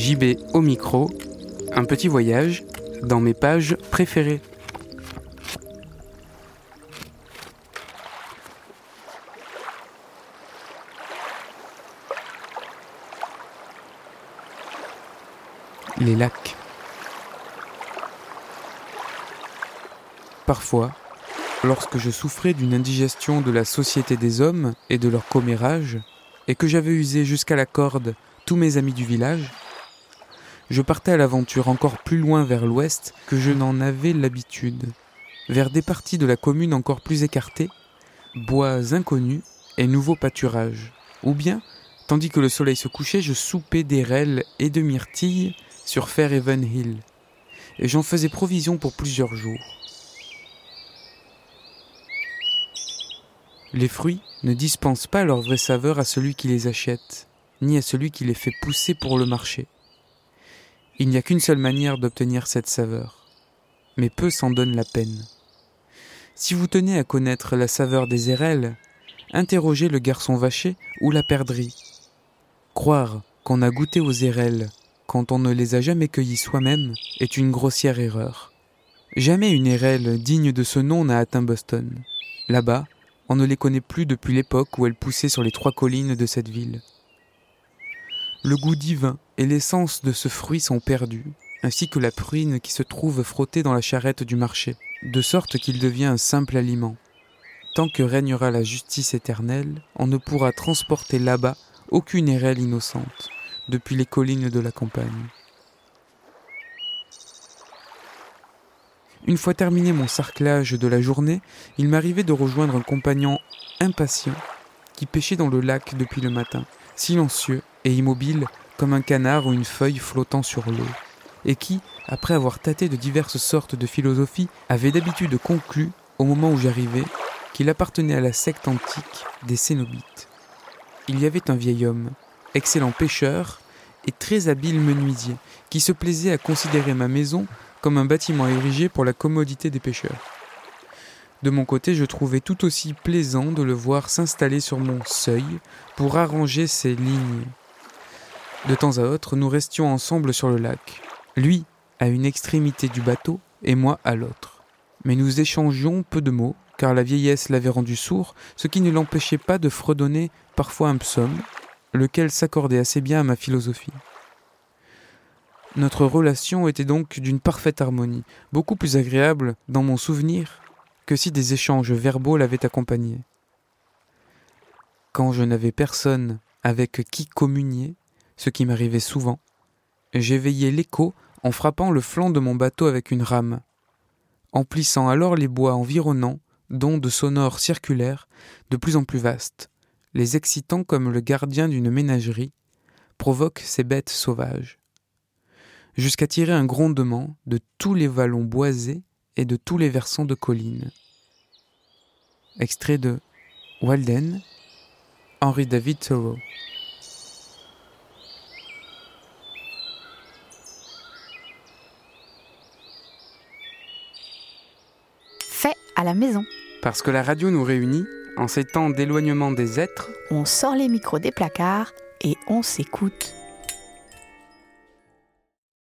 JB au micro, un petit voyage dans mes pages préférées. Les lacs. Parfois, lorsque je souffrais d'une indigestion de la société des hommes et de leur commérage, et que j'avais usé jusqu'à la corde tous mes amis du village, je partais à l'aventure encore plus loin vers l'ouest que je n'en avais l'habitude, vers des parties de la commune encore plus écartées, bois inconnus et nouveaux pâturages, ou bien, tandis que le soleil se couchait, je soupais d'érelles et de myrtilles sur Fairhaven Hill, et j'en faisais provision pour plusieurs jours. Les fruits ne dispensent pas leur vraie saveur à celui qui les achète, ni à celui qui les fait pousser pour le marché. Il n'y a qu'une seule manière d'obtenir cette saveur, mais peu s'en donnent la peine. Si vous tenez à connaître la saveur des érelles, interrogez le garçon vaché ou la perdrix. Croire qu'on a goûté aux érelles quand on ne les a jamais cueillies soi-même est une grossière erreur. Jamais une érelle digne de ce nom n'a atteint Boston. Là-bas, on ne les connaît plus depuis l'époque où elles poussaient sur les trois collines de cette ville. Le goût divin et l'essence de ce fruit sont perdus, ainsi que la pruine qui se trouve frottée dans la charrette du marché, de sorte qu'il devient un simple aliment. Tant que régnera la justice éternelle, on ne pourra transporter là-bas aucune érelle innocente, depuis les collines de la campagne. Une fois terminé mon sarclage de la journée, il m'arrivait de rejoindre un compagnon impatient qui pêchait dans le lac depuis le matin, silencieux et immobile comme un canard ou une feuille flottant sur l'eau, et qui, après avoir tâté de diverses sortes de philosophies, avait d'habitude conclu, au moment où j'arrivais, qu'il appartenait à la secte antique des Cénobites. Il y avait un vieil homme, excellent pêcheur et très habile menuisier, qui se plaisait à considérer ma maison comme un bâtiment érigé pour la commodité des pêcheurs. De mon côté, je trouvais tout aussi plaisant de le voir s'installer sur mon seuil pour arranger ses lignes. De temps à autre, nous restions ensemble sur le lac, lui à une extrémité du bateau et moi à l'autre. Mais nous échangions peu de mots, car la vieillesse l'avait rendu sourd, ce qui ne l'empêchait pas de fredonner parfois un psaume, lequel s'accordait assez bien à ma philosophie. Notre relation était donc d'une parfaite harmonie, beaucoup plus agréable dans mon souvenir si des échanges verbaux l'avaient accompagné. Quand je n'avais personne avec qui communier, ce qui m'arrivait souvent, j'éveillais l'écho en frappant le flanc de mon bateau avec une rame, emplissant alors les bois environnants d'ondes sonores circulaires de plus en plus vastes, les excitant comme le gardien d'une ménagerie provoque ces bêtes sauvages jusqu'à tirer un grondement de tous les vallons boisés et de tous les versants de collines. Extrait de Walden, Henry David Thoreau. Fait à la maison. Parce que la radio nous réunit, en ces temps d'éloignement des êtres, On sort les micros des placards et on s'écoute.